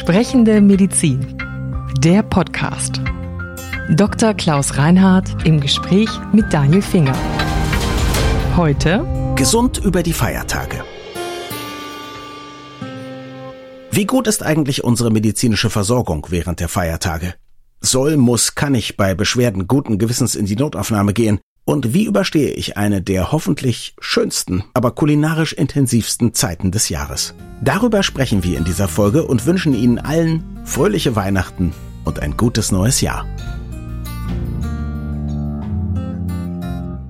Sprechende Medizin. Der Podcast. Dr. Klaus Reinhardt im Gespräch mit Daniel Finger. Heute Gesund über die Feiertage. Wie gut ist eigentlich unsere medizinische Versorgung während der Feiertage? Soll, muss, kann ich bei Beschwerden guten Gewissens in die Notaufnahme gehen? Und wie überstehe ich eine der hoffentlich schönsten, aber kulinarisch intensivsten Zeiten des Jahres? Darüber sprechen wir in dieser Folge und wünschen Ihnen allen fröhliche Weihnachten und ein gutes neues Jahr.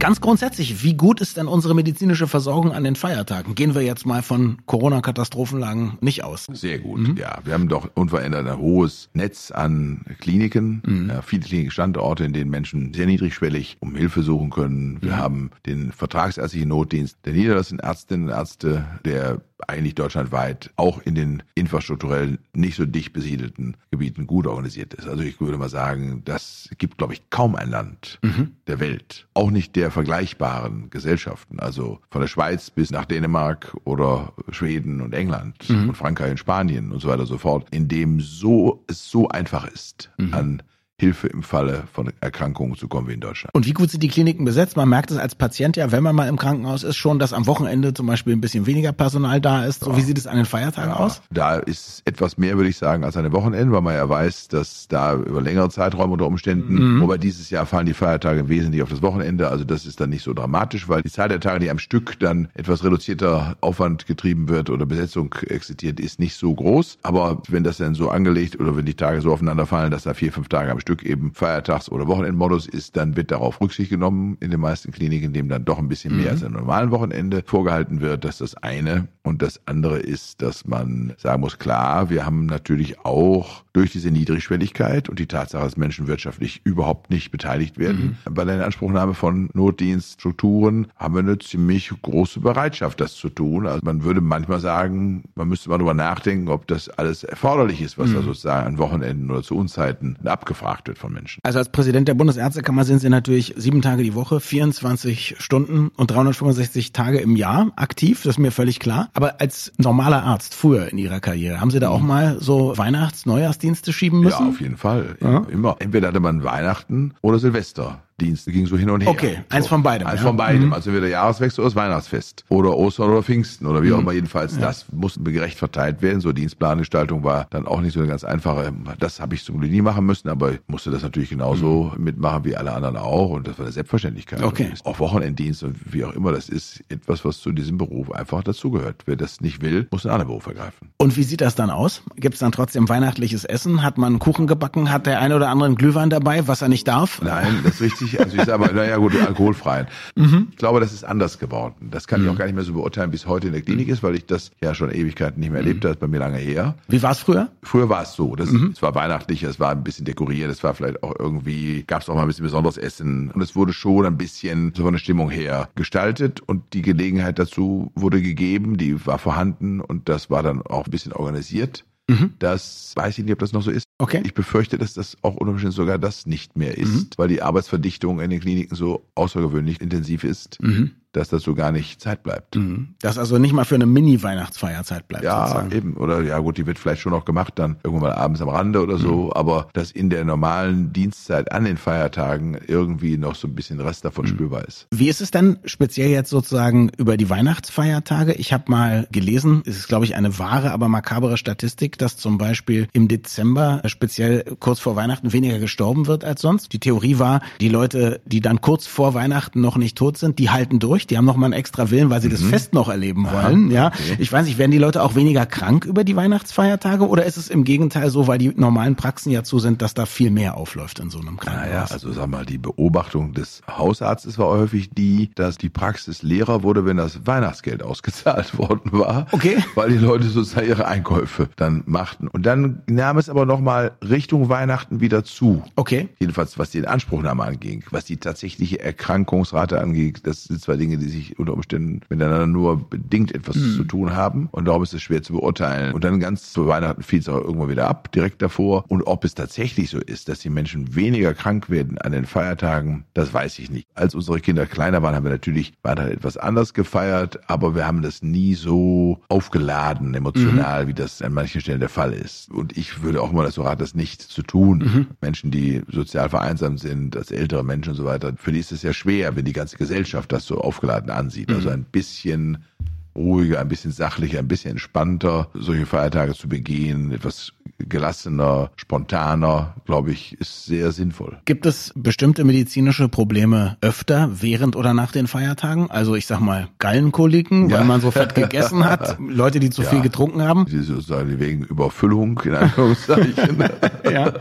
Ganz grundsätzlich, wie gut ist denn unsere medizinische Versorgung an den Feiertagen? Gehen wir jetzt mal von Corona-Katastrophenlagen nicht aus. Sehr gut, mhm. ja. Wir haben doch unverändert ein hohes Netz an Kliniken, mhm. ja, viele klinische Standorte, in denen Menschen sehr niedrigschwellig um Hilfe suchen können. Wir mhm. haben den vertragsärztlichen Notdienst der niedergelassenen Ärztinnen und Ärzte, der eigentlich deutschlandweit auch in den infrastrukturell nicht so dicht besiedelten Gebieten gut organisiert ist. Also ich würde mal sagen, das gibt, glaube ich, kaum ein Land mhm. der Welt, auch nicht der vergleichbaren Gesellschaften, also von der Schweiz bis nach Dänemark oder Schweden und England mhm. und Frankreich und Spanien und so weiter und so fort, in dem so es so einfach ist, mhm. an Hilfe im Falle von Erkrankungen zu kommen wie in Deutschland. Und wie gut sind die Kliniken besetzt? Man merkt es als Patient ja, wenn man mal im Krankenhaus ist, schon, dass am Wochenende zum Beispiel ein bisschen weniger Personal da ist. So, ja. wie sieht es an den Feiertagen ja, aus? Da ist etwas mehr, würde ich sagen, als an den Wochenenden, weil man ja weiß, dass da über längere Zeiträume unter Umständen, mhm. wobei dieses Jahr fallen die Feiertage wesentlich auf das Wochenende, also das ist dann nicht so dramatisch, weil die Zahl der Tage, die am Stück dann etwas reduzierter Aufwand getrieben wird oder Besetzung existiert, ist nicht so groß. Aber wenn das dann so angelegt oder wenn die Tage so aufeinander fallen, dass da vier, fünf Tage am Stück Stück eben Feiertags- oder Wochenendmodus ist, dann wird darauf Rücksicht genommen in den meisten Kliniken, dem dann doch ein bisschen mehr mhm. als am normalen Wochenende vorgehalten wird. Das ist das eine. Und das andere ist, dass man sagen muss, klar, wir haben natürlich auch durch diese Niedrigschwelligkeit und die Tatsache, dass Menschen wirtschaftlich überhaupt nicht beteiligt werden, mhm. bei der Inanspruchnahme von Notdienststrukturen haben wir eine ziemlich große Bereitschaft, das zu tun. Also man würde manchmal sagen, man müsste mal darüber nachdenken, ob das alles erforderlich ist, was mhm. da sozusagen an Wochenenden oder zu Unzeiten abgefragt wird von Menschen. Also als Präsident der Bundesärztekammer sind Sie natürlich sieben Tage die Woche, 24 Stunden und 365 Tage im Jahr aktiv, das ist mir völlig klar. Aber als normaler Arzt früher in Ihrer Karriere, haben Sie da auch mhm. mal so Weihnachts-, Neujahrsdienste schieben müssen? Ja, auf jeden Fall. Ja. Immer. Entweder hatte man Weihnachten oder Silvester. Dienst. ging so hin und her. Okay, eins so. von beidem. Eins ja. von beidem. Mhm. Also entweder Jahreswechsel oder das Weihnachtsfest. Oder Ostern oder Pfingsten oder wie mhm. auch immer. Jedenfalls, ja. das musste gerecht verteilt werden. So Dienstplangestaltung war dann auch nicht so eine ganz einfache. Das habe ich zum Glück nie machen müssen, aber ich musste das natürlich genauso mhm. mitmachen wie alle anderen auch. Und das war eine Selbstverständlichkeit. Okay. Auch Wochenenddienst und wie auch immer. Das ist etwas, was zu diesem Beruf einfach dazugehört. Wer das nicht will, muss einen anderen Beruf ergreifen. Und wie sieht das dann aus? Gibt es dann trotzdem weihnachtliches Essen? Hat man Kuchen gebacken? Hat der eine oder andere einen Glühwein dabei, was er nicht darf? Nein, das ist richtig. Also ich sage mal, ja gut, alkoholfreien. Mhm. Ich glaube, das ist anders geworden. Das kann mhm. ich auch gar nicht mehr so beurteilen, wie es heute in der Klinik ist, weil ich das ja schon Ewigkeiten nicht mehr erlebt habe. Das ist bei mir lange her. Wie war es früher? Früher war es so. Das, mhm. Es war weihnachtlich, es war ein bisschen dekoriert, es war vielleicht auch irgendwie, gab es auch mal ein bisschen besonderes Essen. Und es wurde schon ein bisschen so von der Stimmung her gestaltet und die Gelegenheit dazu wurde gegeben, die war vorhanden und das war dann auch ein bisschen organisiert. Mhm. Das weiß ich nicht, ob das noch so ist. Okay. Ich befürchte, dass das auch unter Umständen sogar das nicht mehr ist, mhm. weil die Arbeitsverdichtung in den Kliniken so außergewöhnlich intensiv ist. Mhm dass dazu gar nicht Zeit bleibt. Mhm. Dass also nicht mal für eine Mini-Weihnachtsfeier Zeit bleibt. Ja, sozusagen. eben. Oder ja gut, die wird vielleicht schon noch gemacht, dann irgendwann abends am Rande oder so. Mhm. Aber dass in der normalen Dienstzeit an den Feiertagen irgendwie noch so ein bisschen Rest davon mhm. spürbar ist. Wie ist es denn speziell jetzt sozusagen über die Weihnachtsfeiertage? Ich habe mal gelesen, es ist glaube ich eine wahre, aber makabere Statistik, dass zum Beispiel im Dezember speziell kurz vor Weihnachten weniger gestorben wird als sonst. Die Theorie war, die Leute, die dann kurz vor Weihnachten noch nicht tot sind, die halten durch durch. Die haben noch mal einen extra Willen, weil sie mhm. das Fest noch erleben wollen. Aha, ja, okay. ich weiß nicht, werden die Leute auch weniger krank über die Weihnachtsfeiertage oder ist es im Gegenteil so, weil die normalen Praxen ja zu sind, dass da viel mehr aufläuft in so einem Krankenhaus? Naja, also sag mal, die Beobachtung des Hausarztes war häufig die, dass die Praxis leerer wurde, wenn das Weihnachtsgeld ausgezahlt worden war. Okay. Weil die Leute sozusagen ihre Einkäufe dann machten. Und dann nahm es aber noch mal Richtung Weihnachten wieder zu. Okay. Jedenfalls, was die Inanspruchnahme anging, was die tatsächliche Erkrankungsrate angeht, das sind zwei Dinge, Dinge, die sich unter Umständen miteinander nur bedingt etwas mhm. zu tun haben. Und darum ist es schwer zu beurteilen. Und dann ganz zu Weihnachten fiel es auch irgendwann wieder ab, direkt davor. Und ob es tatsächlich so ist, dass die Menschen weniger krank werden an den Feiertagen, das weiß ich nicht. Als unsere Kinder kleiner waren, haben wir natürlich Weihnachten etwas anders gefeiert, aber wir haben das nie so aufgeladen, emotional, mhm. wie das an manchen Stellen der Fall ist. Und ich würde auch mal dazu raten, das nicht zu tun. Mhm. Menschen, die sozial vereinsamt sind, als ältere Menschen und so weiter, für die ist es ja schwer, wenn die ganze Gesellschaft das so aufgeladen ansieht. Also mhm. ein bisschen ruhiger, ein bisschen sachlicher, ein bisschen entspannter solche Feiertage zu begehen, etwas gelassener, spontaner, glaube ich, ist sehr sinnvoll. Gibt es bestimmte medizinische Probleme öfter während oder nach den Feiertagen? Also ich sag mal Gallenkoliken, ja. weil man so fett gegessen hat, Leute, die zu ja. viel getrunken haben? Die sozusagen wegen Überfüllung, in Anführungszeichen, ja.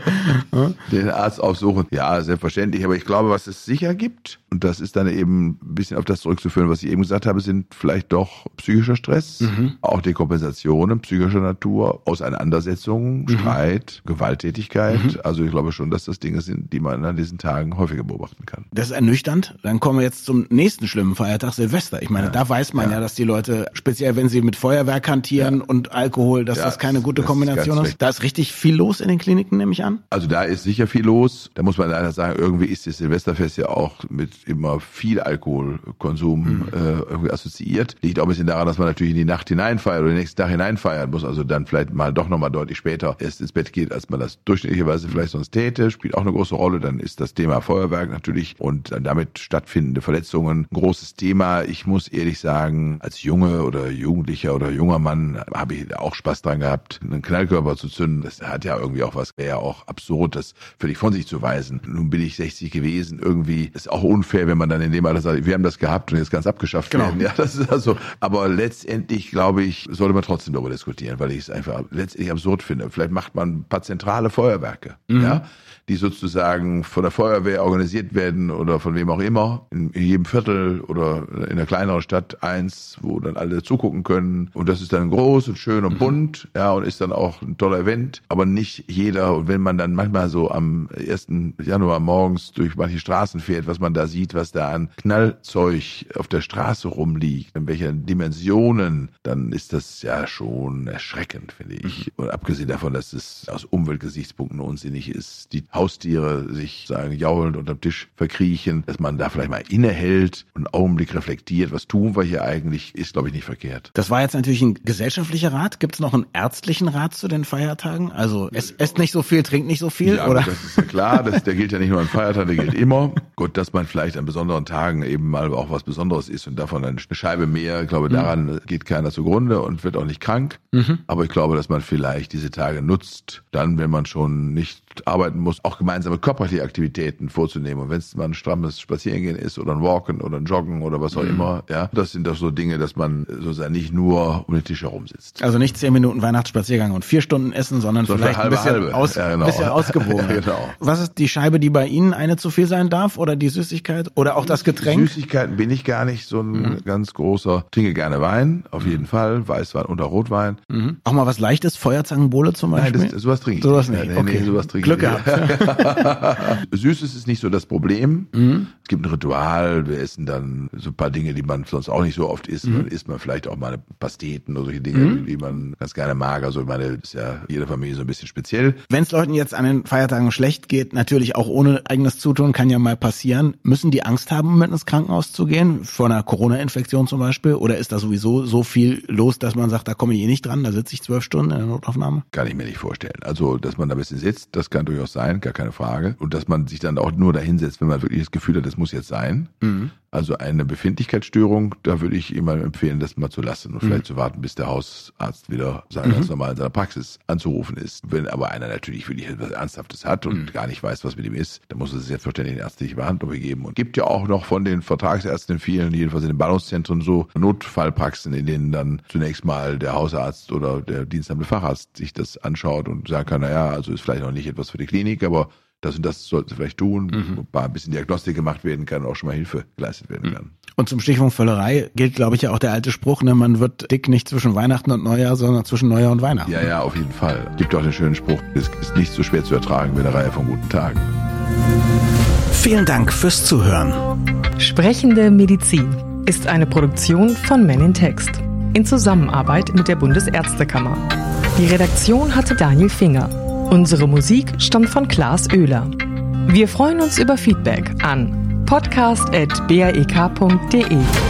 den Arzt aufsuchen. Ja, selbstverständlich. Aber ich glaube, was es sicher gibt, und das ist dann eben ein bisschen auf das zurückzuführen, was ich eben gesagt habe, sind vielleicht doch psychischer Stress, mhm. auch Dekompensationen psychischer Natur, Auseinandersetzungen, mhm. Streit, Gewalttätigkeit. Mhm. Also ich glaube schon, dass das Dinge sind, die man an diesen Tagen häufiger beobachten kann. Das ist ernüchternd. Dann kommen wir jetzt zum nächsten schlimmen Feiertag, Silvester. Ich meine, ja. da weiß man ja. ja. dass die Leute, speziell wenn sie mit Feuerwerk hantieren ja. und Alkohol, dass das keine gute Kombination ist. ist. Da ist richtig viel los in den Kliniken, nehme ich an. Also da ist sicher viel los. Da muss man leider sagen, irgendwie ist das Silvesterfest ja auch mit immer viel Alkoholkonsum mhm. äh, irgendwie assoziiert. Liegt auch ein bisschen daran, dass man natürlich in die Nacht hineinfeiert oder den nächsten Tag hineinfeiern muss. Also dann vielleicht mal doch nochmal deutlich später erst ins Bett geht, als man das durchschnittlicherweise vielleicht sonst täte. Spielt auch eine große Rolle. Dann ist das Thema Feuerwerk natürlich und damit stattfindende Verletzungen ein großes Thema. Ich muss ehrlich sagen, als Junge oder Jugendlicher oder junger Mann habe ich auch Spaß dran gehabt, einen Knallkörper zu zünden. Das hat ja irgendwie auch was, wäre ja auch absurd, das völlig von sich zu weisen. Nun bin ich 60 gewesen. Irgendwie ist auch unfair, wenn man dann in dem Alter sagt, wir haben das gehabt und jetzt ganz abgeschafft genau. werden. Ja, das ist also, aber letztendlich glaube ich, sollte man trotzdem darüber diskutieren, weil ich es einfach letztendlich absurd finde. Vielleicht macht man ein paar zentrale Feuerwerke, mhm. ja, die sozusagen von der Feuerwehr organisiert werden oder von wem auch immer, in, in jedem Viertel oder in einer kleineren Stadt eins, wo dann alle zugucken können. Und das ist dann groß und schön und mhm. bunt, ja, und ist dann auch ein toller Event. Aber nicht jeder, und wenn man dann manchmal so am 1. Januar morgens durch manche Straßen fährt, was man da sieht, was da an Knallzeug auf der Straße rumliegt, in welchen Dimensionen, dann ist das ja schon erschreckend, finde ich. Mhm. Und abgesehen davon, dass es aus Umweltgesichtspunkten unsinnig ist, die Haustiere sich sagen jaulend unterm Tisch verkriechen, dass man da vielleicht mal innehält und einen Augenblick reflektiert, was tun wir hier eigentlich, ist glaube ich nicht verkehrt. Das war jetzt natürlich ein gesellschaftlicher Rat. Gibt es noch einen ärztlichen Rat zu den Feiertagen? Also es esst nicht so viel, trinkt nicht so viel, ja, oder? Das ist ja klar, das, der gilt ja nicht nur an Feiertagen, der gilt immer. Gut, dass man vielleicht an besonderen Tagen eben mal auch was Besonderes ist und davon eine Scheibe mehr. Ich glaube, mhm. daran mhm. geht keiner zugrunde und wird auch nicht krank. Mhm. Aber ich glaube, dass man vielleicht diese Tage nutzt, dann, wenn man schon nicht arbeiten muss, auch gemeinsame körperliche Aktivitäten vorzunehmen. Und wenn es mal ein strammes Spazierengehen ist oder ein Walken oder ein Joggen oder was auch mhm. immer, ja, das sind doch so Dinge, dass man sozusagen nicht nur um den Tisch herum sitzt. Also nicht zehn Minuten Weihnachtsspaziergang und vier Stunden Essen, sondern so vielleicht halbe, ein bisschen, halbe. Aus, ja, genau. bisschen ausgewogen. ja, genau. Was ist die Scheibe, die bei Ihnen eine zu viel sein darf oder die Süßigkeit oder auch das Getränk? Süßigkeiten bin ich gar nicht so ein mhm. ganz großer. Trinke gerne Wein, auf jeden mhm. Fall, Weißwein oder Rotwein. Mhm. Auch mal was leichtes, Feuerzangenbowle zum Beispiel? Nein, das, sowas trinke ich. Sowas nicht. Nee, okay. nee, sowas trinke Glück gehabt. Süßes ist nicht so das Problem. Mhm. Es gibt ein Ritual, wir essen dann so ein paar Dinge, die man sonst auch nicht so oft isst. Mhm. Dann isst man vielleicht auch mal Pasteten oder solche Dinge, mhm. die man ganz gerne mag. Also ich meine, ist ja jede Familie so ein bisschen speziell. Wenn es Leuten jetzt an den Feiertagen schlecht geht, natürlich auch ohne eigenes Zutun, kann ja mal passieren. Müssen die Angst haben, mit ins Krankenhaus zu gehen? Vor einer Corona-Infektion zum Beispiel? Oder ist da sowieso so viel los, dass man sagt, da komme ich eh nicht dran, da sitze ich zwölf Stunden in der Notaufnahme? Kann ich mir nicht vorstellen. Also, dass man da ein bisschen sitzt, das kann durchaus sein, gar keine Frage. Und dass man sich dann auch nur dahinsetzt, wenn man wirklich das Gefühl hat, das muss jetzt sein. Mhm. Also eine Befindlichkeitsstörung, da würde ich immer empfehlen, das mal zu lassen und mhm. vielleicht zu warten, bis der Hausarzt wieder sagen, mhm. ganz normal in seiner Praxis anzurufen ist. Wenn aber einer natürlich wirklich etwas Ernsthaftes hat und mhm. gar nicht weiß, was mit ihm ist, dann muss es selbstverständlich eine ärztliche Behandlung geben. Und gibt ja auch noch von den Vertragsärzten vielen, jedenfalls in den Ballungszentren so Notfallpraxen, in denen dann zunächst mal der Hausarzt oder der diensthabende Facharzt sich das anschaut und sagen kann, naja, also ist vielleicht noch nicht etwas für die Klinik, aber das und das sollten sie vielleicht tun, mhm. ein bisschen Diagnostik gemacht werden kann und auch schon mal Hilfe geleistet werden mhm. kann. Und zum Stichwort Völlerei gilt, glaube ich, ja auch der alte Spruch, ne, man wird dick nicht zwischen Weihnachten und Neujahr, sondern zwischen Neujahr und Weihnachten. Ja, ja, auf jeden Fall. Gibt auch den schönen Spruch, es ist nicht so schwer zu ertragen wie eine Reihe von guten Tagen. Vielen Dank fürs Zuhören. Sprechende Medizin ist eine Produktion von Men in Text in Zusammenarbeit mit der Bundesärztekammer. Die Redaktion hatte Daniel Finger. Unsere Musik stammt von Klaas Oehler. Wir freuen uns über Feedback an podcast.baek.de.